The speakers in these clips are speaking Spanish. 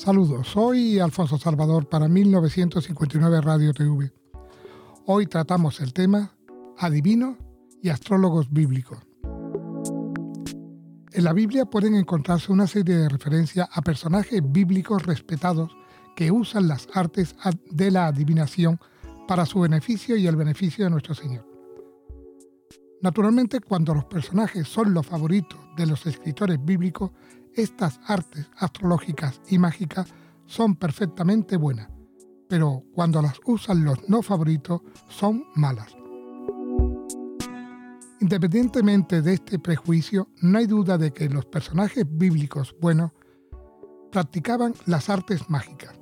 Saludos, soy Alfonso Salvador para 1959 Radio TV. Hoy tratamos el tema adivinos y astrólogos bíblicos. En la Biblia pueden encontrarse una serie de referencias a personajes bíblicos respetados que usan las artes de la adivinación para su beneficio y el beneficio de nuestro Señor. Naturalmente, cuando los personajes son los favoritos de los escritores bíblicos, estas artes astrológicas y mágicas son perfectamente buenas, pero cuando las usan los no favoritos son malas. Independientemente de este prejuicio, no hay duda de que los personajes bíblicos buenos practicaban las artes mágicas.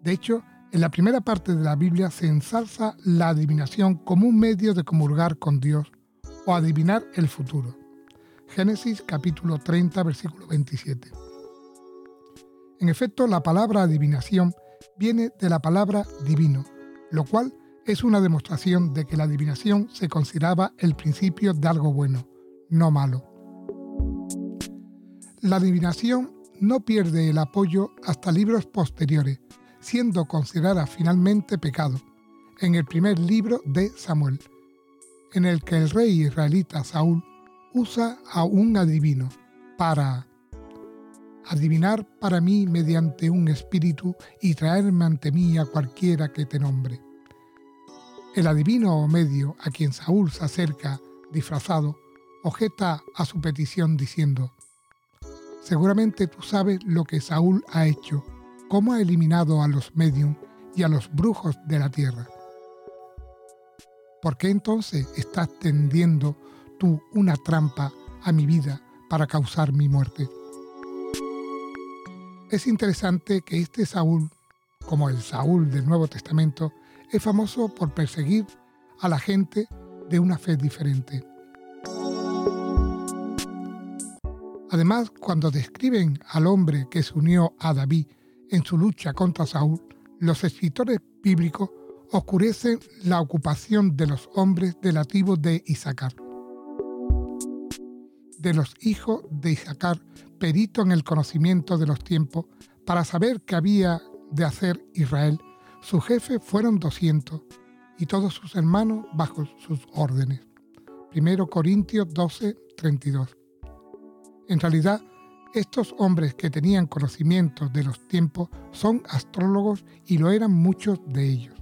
De hecho, en la primera parte de la Biblia se ensalza la adivinación como un medio de comulgar con Dios o adivinar el futuro. Génesis capítulo 30 versículo 27. En efecto, la palabra adivinación viene de la palabra divino, lo cual es una demostración de que la adivinación se consideraba el principio de algo bueno, no malo. La adivinación no pierde el apoyo hasta libros posteriores, siendo considerada finalmente pecado, en el primer libro de Samuel, en el que el rey israelita Saúl usa a un adivino para adivinar para mí mediante un espíritu y traerme ante mí a cualquiera que te nombre. El adivino o medio a quien Saúl se acerca disfrazado objeta a su petición diciendo, Seguramente tú sabes lo que Saúl ha hecho, cómo ha eliminado a los medium y a los brujos de la tierra. ¿Por qué entonces estás tendiendo tú una trampa a mi vida para causar mi muerte? Es interesante que este Saúl, como el Saúl del Nuevo Testamento, es famoso por perseguir a la gente de una fe diferente. Además, cuando describen al hombre que se unió a David en su lucha contra Saúl, los escritores bíblicos oscurecen la ocupación de los hombres tribu de Isaacar. De los hijos de Isaacar, perito en el conocimiento de los tiempos, para saber qué había de hacer Israel, su jefe fueron 200 y todos sus hermanos bajo sus órdenes. 1 Corintios 12, 32. En realidad, estos hombres que tenían conocimiento de los tiempos son astrólogos y lo eran muchos de ellos.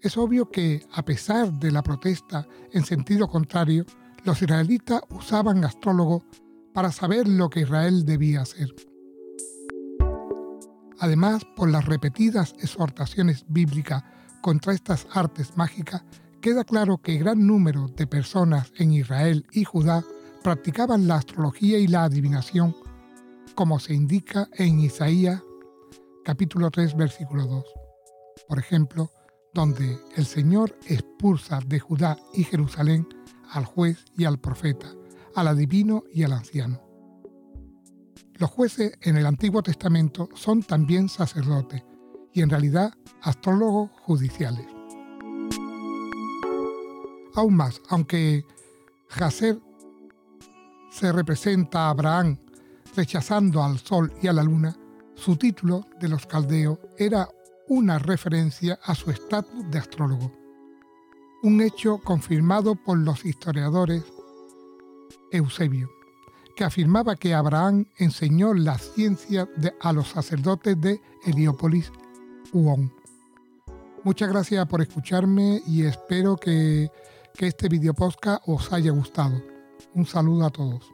Es obvio que, a pesar de la protesta en sentido contrario, los israelitas usaban astrólogos para saber lo que Israel debía hacer. Además, por las repetidas exhortaciones bíblicas contra estas artes mágicas, queda claro que gran número de personas en Israel y Judá practicaban la astrología y la adivinación, como se indica en Isaías capítulo 3 versículo 2. Por ejemplo, donde el Señor expulsa de Judá y Jerusalén al juez y al profeta, al adivino y al anciano. Los jueces en el Antiguo Testamento son también sacerdotes y en realidad astrólogos judiciales. Aún más, aunque Jacer se representa a Abraham rechazando al sol y a la luna, su título de los caldeos era una referencia a su estatus de astrólogo. Un hecho confirmado por los historiadores Eusebio, que afirmaba que Abraham enseñó la ciencia a los sacerdotes de Heliópolis, Uón. Muchas gracias por escucharme y espero que, que este video podcast os haya gustado. Un saludo a todos.